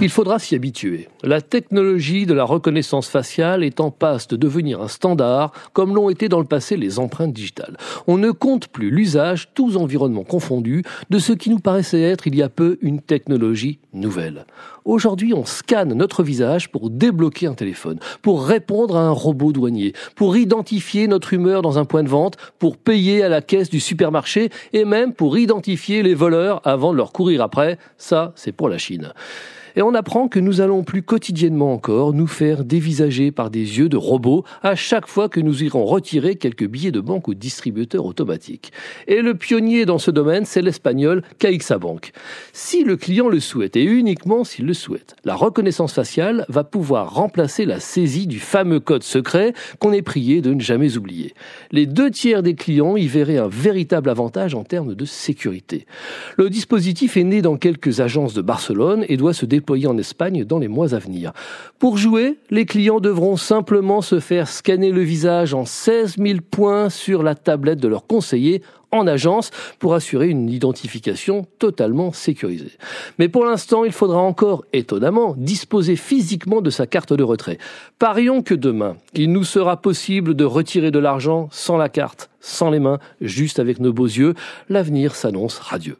Il faudra s'y habituer. La technologie de la reconnaissance faciale est en passe de devenir un standard, comme l'ont été dans le passé les empreintes digitales. On ne compte plus l'usage, tous environnements confondus, de ce qui nous paraissait être il y a peu une technologie nouvelle. Aujourd'hui, on scanne notre visage pour débloquer un téléphone, pour répondre à un robot douanier, pour identifier notre humeur dans un point de vente, pour payer à la caisse du supermarché et même pour identifier les voleurs avant de leur courir après. Ça, c'est pour la Chine. Et on apprend que nous allons plus quotidiennement encore nous faire dévisager par des yeux de robots à chaque fois que nous irons retirer quelques billets de banque au distributeur automatique. Et le pionnier dans ce domaine, c'est l'espagnol CaixaBank. Si le client le souhaite, et uniquement s'il le souhaite, la reconnaissance faciale va pouvoir remplacer la saisie du fameux code secret qu'on est prié de ne jamais oublier. Les deux tiers des clients y verraient un véritable avantage en termes de sécurité. Le dispositif est né dans quelques agences de Barcelone et doit se déployer en Espagne dans les mois à venir. Pour jouer, les clients devront simplement se faire scanner le visage en 16 000 points sur la tablette de leur conseiller en agence pour assurer une identification totalement sécurisée. Mais pour l'instant, il faudra encore, étonnamment, disposer physiquement de sa carte de retrait. Parions que demain, il nous sera possible de retirer de l'argent sans la carte, sans les mains, juste avec nos beaux yeux. L'avenir s'annonce radieux.